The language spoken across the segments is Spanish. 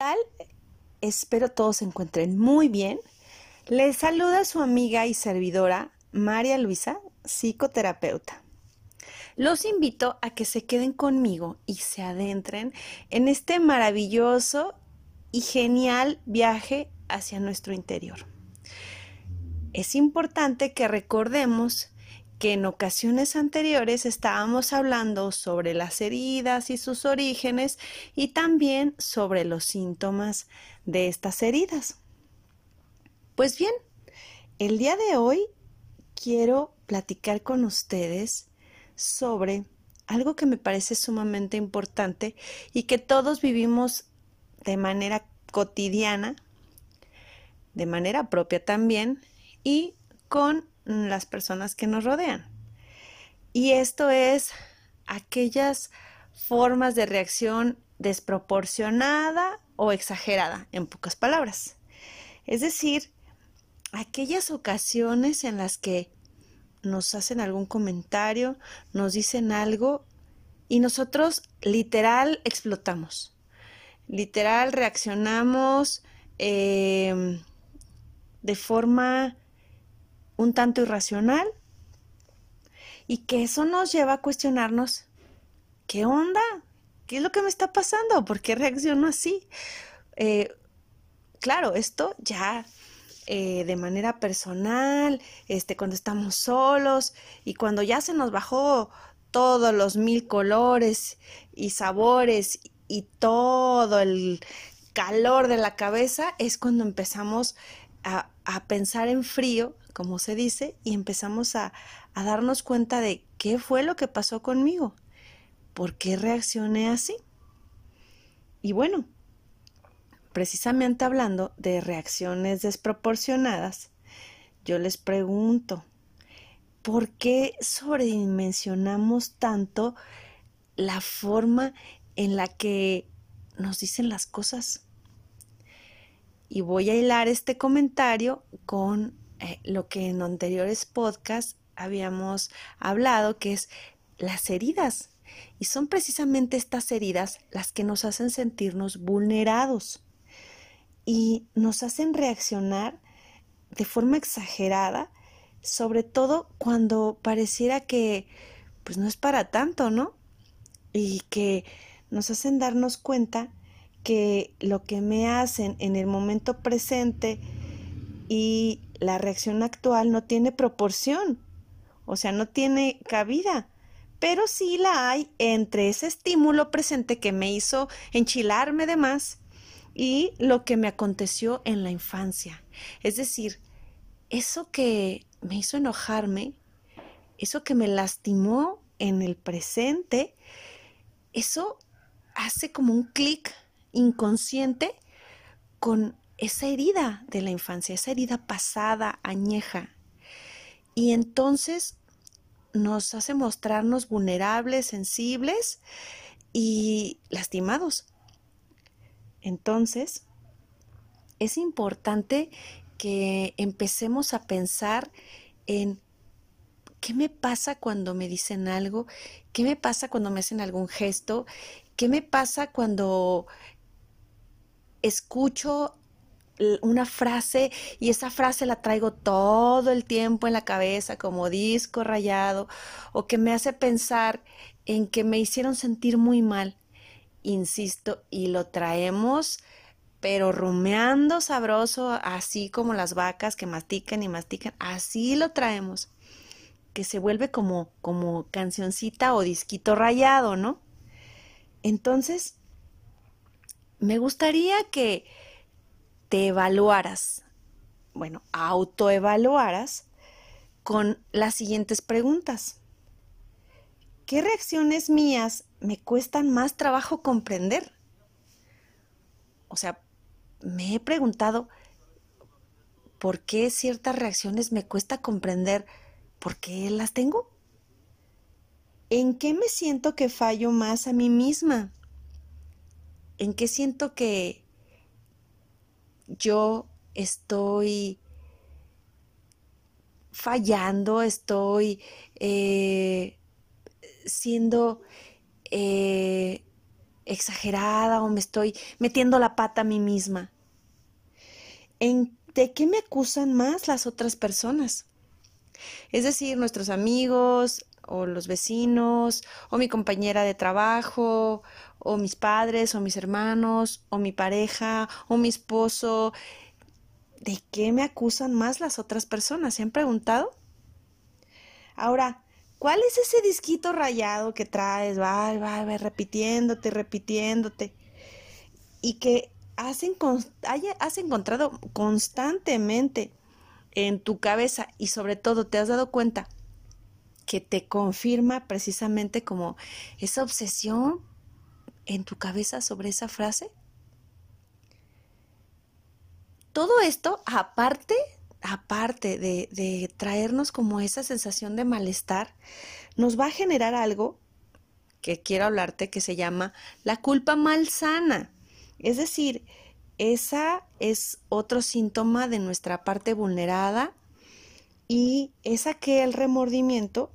tal? Espero todos se encuentren muy bien. Les saluda su amiga y servidora María Luisa, psicoterapeuta. Los invito a que se queden conmigo y se adentren en este maravilloso y genial viaje hacia nuestro interior. Es importante que recordemos que en ocasiones anteriores estábamos hablando sobre las heridas y sus orígenes y también sobre los síntomas de estas heridas. Pues bien, el día de hoy quiero platicar con ustedes sobre algo que me parece sumamente importante y que todos vivimos de manera cotidiana, de manera propia también y con las personas que nos rodean. Y esto es aquellas formas de reacción desproporcionada o exagerada, en pocas palabras. Es decir, aquellas ocasiones en las que nos hacen algún comentario, nos dicen algo y nosotros literal explotamos. Literal reaccionamos eh, de forma un tanto irracional y que eso nos lleva a cuestionarnos, ¿qué onda? ¿Qué es lo que me está pasando? ¿Por qué reacciono así? Eh, claro, esto ya eh, de manera personal, este, cuando estamos solos y cuando ya se nos bajó todos los mil colores y sabores y todo el calor de la cabeza, es cuando empezamos a, a pensar en frío como se dice, y empezamos a, a darnos cuenta de qué fue lo que pasó conmigo, por qué reaccioné así. Y bueno, precisamente hablando de reacciones desproporcionadas, yo les pregunto, ¿por qué sobredimensionamos tanto la forma en la que nos dicen las cosas? Y voy a hilar este comentario con eh, lo que en anteriores podcasts habíamos hablado, que es las heridas. Y son precisamente estas heridas las que nos hacen sentirnos vulnerados y nos hacen reaccionar de forma exagerada, sobre todo cuando pareciera que pues no es para tanto, ¿no? Y que nos hacen darnos cuenta que lo que me hacen en el momento presente y la reacción actual no tiene proporción, o sea, no tiene cabida, pero sí la hay entre ese estímulo presente que me hizo enchilarme de más y lo que me aconteció en la infancia. Es decir, eso que me hizo enojarme, eso que me lastimó en el presente, eso hace como un clic inconsciente con esa herida de la infancia, esa herida pasada, añeja. Y entonces nos hace mostrarnos vulnerables, sensibles y lastimados. Entonces, es importante que empecemos a pensar en qué me pasa cuando me dicen algo, qué me pasa cuando me hacen algún gesto, qué me pasa cuando escucho una frase y esa frase la traigo todo el tiempo en la cabeza como disco rayado o que me hace pensar en que me hicieron sentir muy mal. Insisto, y lo traemos pero rumeando sabroso, así como las vacas que mastican y mastican, así lo traemos, que se vuelve como, como cancioncita o disquito rayado, ¿no? Entonces, me gustaría que te evaluaras, bueno, autoevaluaras con las siguientes preguntas. ¿Qué reacciones mías me cuestan más trabajo comprender? O sea, me he preguntado por qué ciertas reacciones me cuesta comprender por qué las tengo. ¿En qué me siento que fallo más a mí misma? ¿En qué siento que yo estoy fallando, estoy eh, siendo eh, exagerada o me estoy metiendo la pata a mí misma. ¿En de qué me acusan más las otras personas? Es decir, nuestros amigos o los vecinos o mi compañera de trabajo o mis padres o mis hermanos o mi pareja o mi esposo. ¿De qué me acusan más las otras personas? ¿Se han preguntado? Ahora, ¿cuál es ese disquito rayado que traes? Va, va, va, repitiéndote, repitiéndote. Y que has, has encontrado constantemente en tu cabeza y sobre todo te has dado cuenta que te confirma precisamente como esa obsesión en tu cabeza sobre esa frase? Todo esto, aparte, aparte de, traernos como esa sensación de malestar, nos va a generar algo que quiero hablarte que se llama la culpa malsana. Es decir, esa es otro síntoma de nuestra parte vulnerada y es aquel remordimiento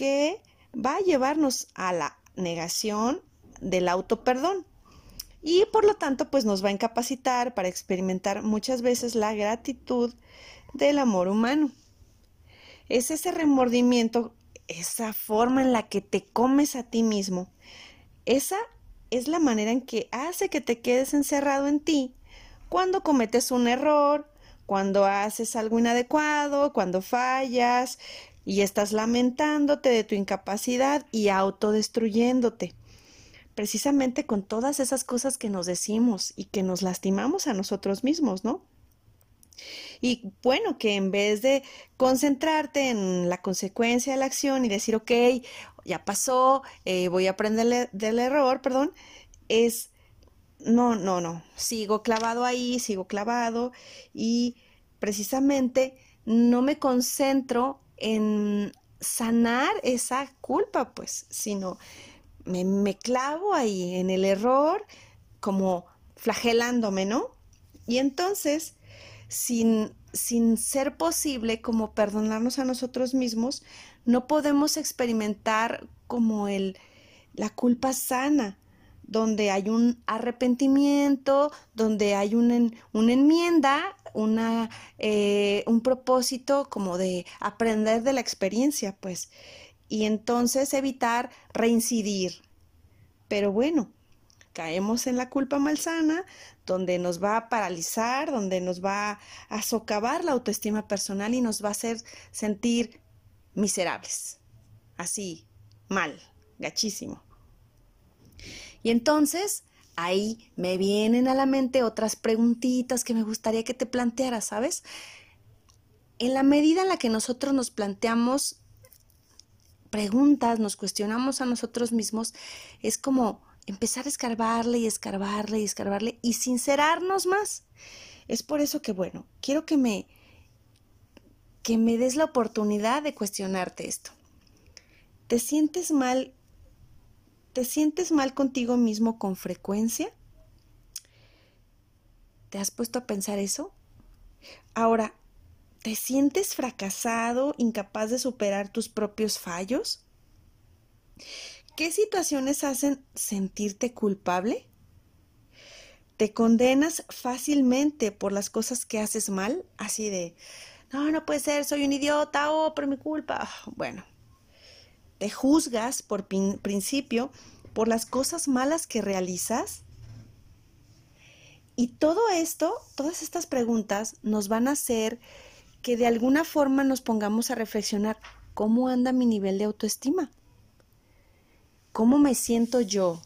que va a llevarnos a la negación del autoperdón y por lo tanto pues nos va a incapacitar para experimentar muchas veces la gratitud del amor humano. Es ese remordimiento, esa forma en la que te comes a ti mismo. Esa es la manera en que hace que te quedes encerrado en ti cuando cometes un error, cuando haces algo inadecuado, cuando fallas, y estás lamentándote de tu incapacidad y autodestruyéndote. Precisamente con todas esas cosas que nos decimos y que nos lastimamos a nosotros mismos, ¿no? Y bueno, que en vez de concentrarte en la consecuencia de la acción y decir, ok, ya pasó, eh, voy a aprender del error, perdón, es, no, no, no, sigo clavado ahí, sigo clavado y precisamente no me concentro en sanar esa culpa, pues, sino me, clavo ahí en el error, como flagelándome, ¿no? Y entonces, sin, sin ser posible como perdonarnos a nosotros mismos, no podemos experimentar como el, la culpa sana, donde hay un arrepentimiento, donde hay una, una enmienda una, eh, un propósito como de aprender de la experiencia, pues, y entonces evitar reincidir. Pero bueno, caemos en la culpa malsana, donde nos va a paralizar, donde nos va a socavar la autoestima personal y nos va a hacer sentir miserables. Así, mal, gachísimo. Y entonces ahí me vienen a la mente otras preguntitas que me gustaría que te plantearas, ¿sabes? En la medida en la que nosotros nos planteamos preguntas, nos cuestionamos a nosotros mismos, es como empezar a escarbarle y escarbarle y escarbarle y sincerarnos más. Es por eso que, bueno, quiero que me, que me des la oportunidad de cuestionarte esto. ¿Te sientes mal ¿Te sientes mal contigo mismo con frecuencia? ¿Te has puesto a pensar eso? Ahora, ¿te sientes fracasado, incapaz de superar tus propios fallos? ¿Qué situaciones hacen sentirte culpable? ¿Te condenas fácilmente por las cosas que haces mal? Así de, no, no puede ser, soy un idiota, oh, por mi culpa. Bueno, ¿Te juzgas por principio por las cosas malas que realizas? Y todo esto, todas estas preguntas nos van a hacer que de alguna forma nos pongamos a reflexionar cómo anda mi nivel de autoestima. ¿Cómo me siento yo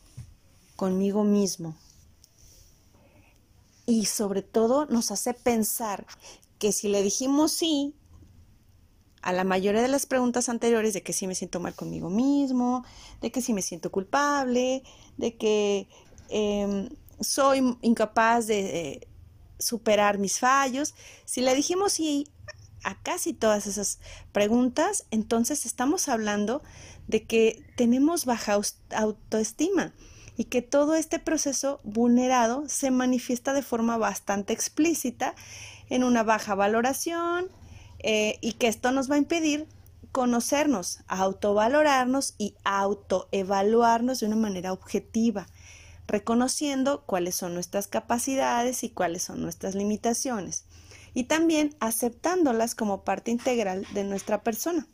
conmigo mismo? Y sobre todo nos hace pensar que si le dijimos sí a la mayoría de las preguntas anteriores de que si me siento mal conmigo mismo, de que si me siento culpable, de que em, soy incapaz de superar mis fallos. Si le dijimos sí a casi todas esas preguntas, entonces estamos hablando de que tenemos baja autoestima y que todo este proceso vulnerado se manifiesta de forma bastante explícita en una baja valoración, eh, y que esto nos va a impedir conocernos, autovalorarnos y autoevaluarnos de una manera objetiva, reconociendo cuáles son nuestras capacidades y cuáles son nuestras limitaciones y también aceptándolas como parte integral de nuestra persona.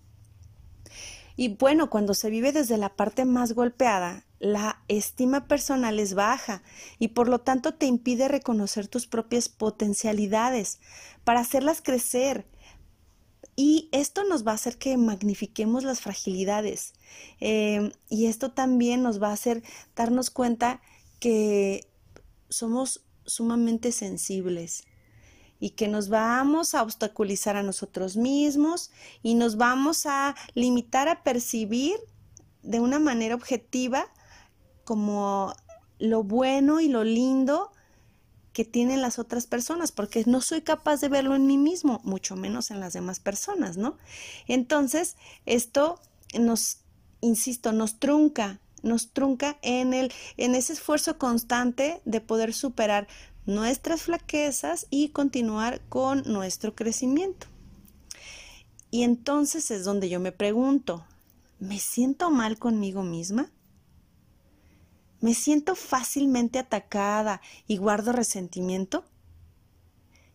Y bueno, cuando se vive desde la parte más golpeada, la estima personal es baja y por lo tanto te impide reconocer tus propias potencialidades para hacerlas crecer. Y esto nos va a hacer que magnifiquemos las fragilidades. Eh, y esto también nos va a hacer darnos cuenta que somos sumamente sensibles y que nos vamos a obstaculizar a nosotros mismos y nos vamos a limitar a percibir de una manera objetiva como lo bueno y lo lindo que tienen las otras personas, porque no soy capaz de verlo en mí mismo, mucho menos en las demás personas, ¿no? Entonces, esto nos, insisto, nos trunca, nos trunca en, el, en ese esfuerzo constante de poder superar nuestras flaquezas y continuar con nuestro crecimiento. Y entonces es donde yo me pregunto, ¿me siento mal conmigo misma? ¿Me siento fácilmente atacada y guardo resentimiento?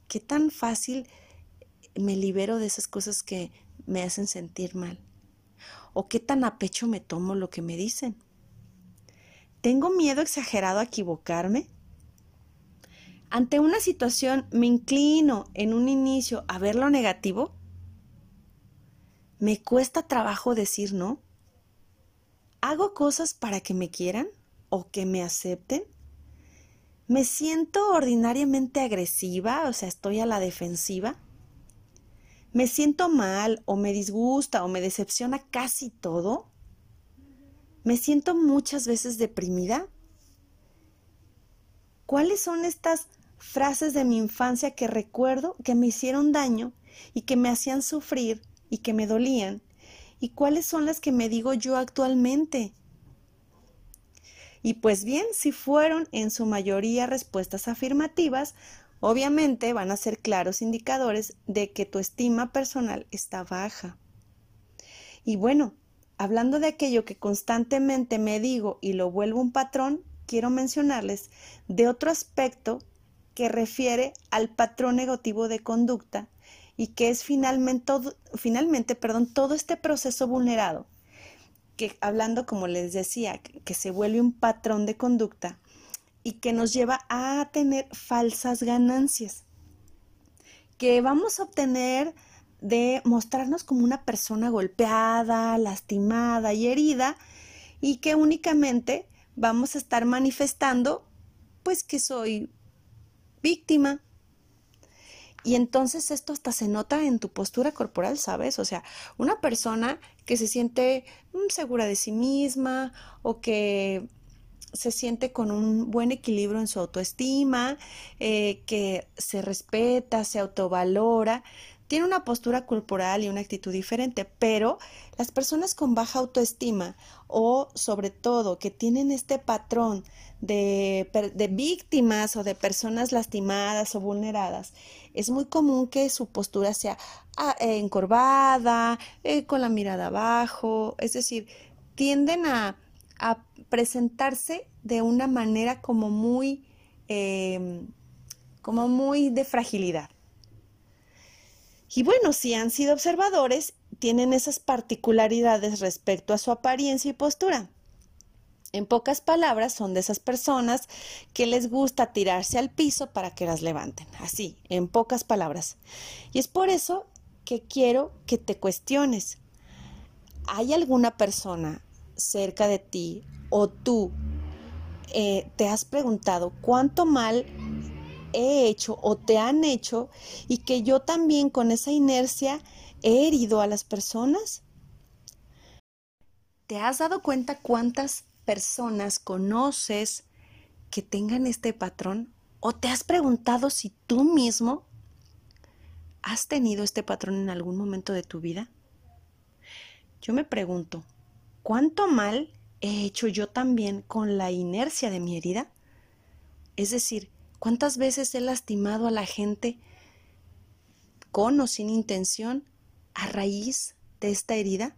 ¿Qué tan fácil me libero de esas cosas que me hacen sentir mal? ¿O qué tan a pecho me tomo lo que me dicen? ¿Tengo miedo exagerado a equivocarme? Ante una situación me inclino en un inicio a ver lo negativo. ¿Me cuesta trabajo decir no? ¿Hago cosas para que me quieran o que me acepten? ¿Me siento ordinariamente agresiva, o sea, estoy a la defensiva? ¿Me siento mal o me disgusta o me decepciona casi todo? ¿Me siento muchas veces deprimida? ¿Cuáles son estas frases de mi infancia que recuerdo que me hicieron daño y que me hacían sufrir y que me dolían, y cuáles son las que me digo yo actualmente. Y pues bien, si fueron en su mayoría respuestas afirmativas, obviamente van a ser claros indicadores de que tu estima personal está baja. Y bueno, hablando de aquello que constantemente me digo y lo vuelvo un patrón, quiero mencionarles de otro aspecto que refiere al patrón negativo de conducta y que es finalmente, todo, finalmente perdón, todo este proceso vulnerado, que hablando como les decía, que se vuelve un patrón de conducta y que nos lleva a tener falsas ganancias, que vamos a obtener de mostrarnos como una persona golpeada, lastimada y herida y que únicamente vamos a estar manifestando pues que soy víctima. Y entonces esto hasta se nota en tu postura corporal, ¿sabes? O sea, una persona que se siente mm, segura de sí misma o que se siente con un buen equilibrio en su autoestima, eh, que se respeta, se autovalora, tiene una postura corporal y una actitud diferente, pero las personas con baja autoestima o sobre todo que tienen este patrón de, víctimas o de personas lastimadas o vulneradas, es muy común que su postura sea ah, eh, encorvada, eh, con la mirada abajo, es decir, tienden a, presentarse de una manera como muy, em, como muy de fragilidad. Y bueno, si han sido observadores, tienen esas particularidades respecto a su apariencia y postura. En pocas palabras, son de esas personas que les gusta tirarse al piso para que las levanten. Así, en pocas palabras. Y es por eso que quiero que te cuestiones. ¿Hay alguna persona cerca de ti o tú eh, te has preguntado cuánto mal he hecho o te han hecho y que yo también con esa inercia he herido a las personas? ¿Te has dado cuenta cuántas personas conoces que tengan este patrón? ¿O te has preguntado si tú mismo has tenido este patrón en algún momento de tu vida? Yo me pregunto, ¿cuánto mal he hecho yo también con la inercia de mi herida? Es decir, ¿Cuántas veces he lastimado a la gente con o sin intención a raíz de esta herida?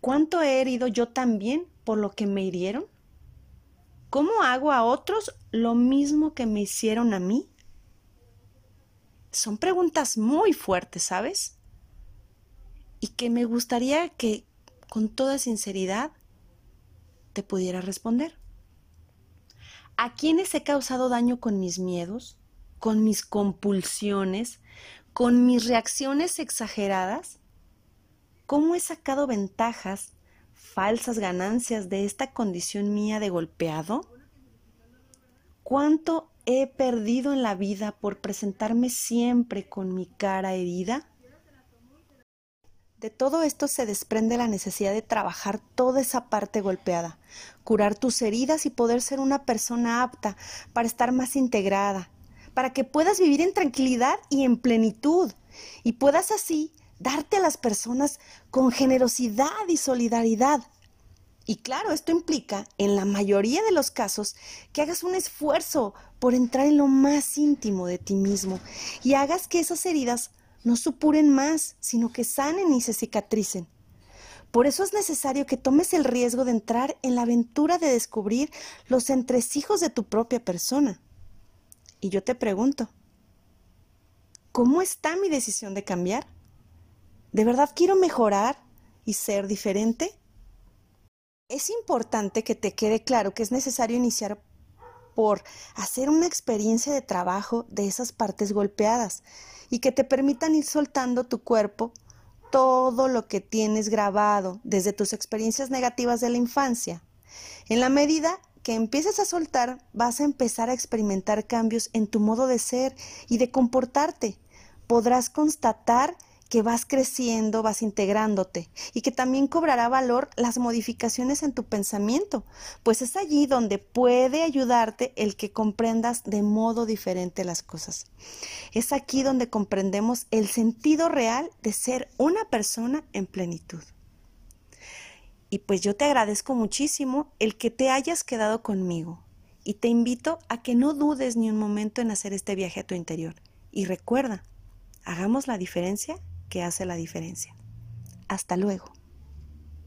¿Cuánto he herido yo también por lo que me hirieron? ¿Cómo hago a otros lo mismo que me hicieron a mí? Son preguntas muy fuertes, ¿sabes? Y que me gustaría que con toda sinceridad te pudiera responder. ¿A quiénes he causado daño con mis miedos, con mis compulsiones, con mis reacciones exageradas? ¿Cómo he sacado ventajas, falsas ganancias de esta condición mía de golpeado? ¿Cuánto he perdido en la vida por presentarme siempre con mi cara herida? De todo esto se desprende la necesidad de trabajar toda esa parte golpeada, curar tus heridas y poder ser una persona apta para estar más integrada, para que puedas vivir en tranquilidad y en plenitud y puedas así darte a las personas con generosidad y solidaridad. Y claro, esto implica, en la mayoría de los casos, que hagas un esfuerzo por entrar en lo más íntimo de ti mismo y hagas que esas heridas no supuren más, sino que sanen y se cicatricen. Por eso es necesario que tomes el riesgo de entrar en la aventura de descubrir los entresijos de tu propia persona. Y yo te pregunto, ¿cómo está mi decisión de cambiar? ¿De verdad quiero mejorar y ser diferente? Es importante que te quede claro que es necesario iniciar por hacer una experiencia de trabajo de esas partes golpeadas y que te permitan ir soltando tu cuerpo todo lo que tienes grabado desde tus experiencias negativas de la infancia. En la medida que empieces a soltar, vas a empezar a experimentar cambios en tu modo de ser y de comportarte. Podrás constatar que vas creciendo, vas integrándote y que también cobrará valor las modificaciones en tu pensamiento, pues es allí donde puede ayudarte el que comprendas de modo diferente las cosas. Es aquí donde comprendemos el sentido real de ser una persona en plenitud. Y pues yo te agradezco muchísimo el que te hayas quedado conmigo y te invito a que no dudes ni un momento en hacer este viaje a tu interior. Y recuerda, hagamos la diferencia que hace la diferencia. Hasta luego.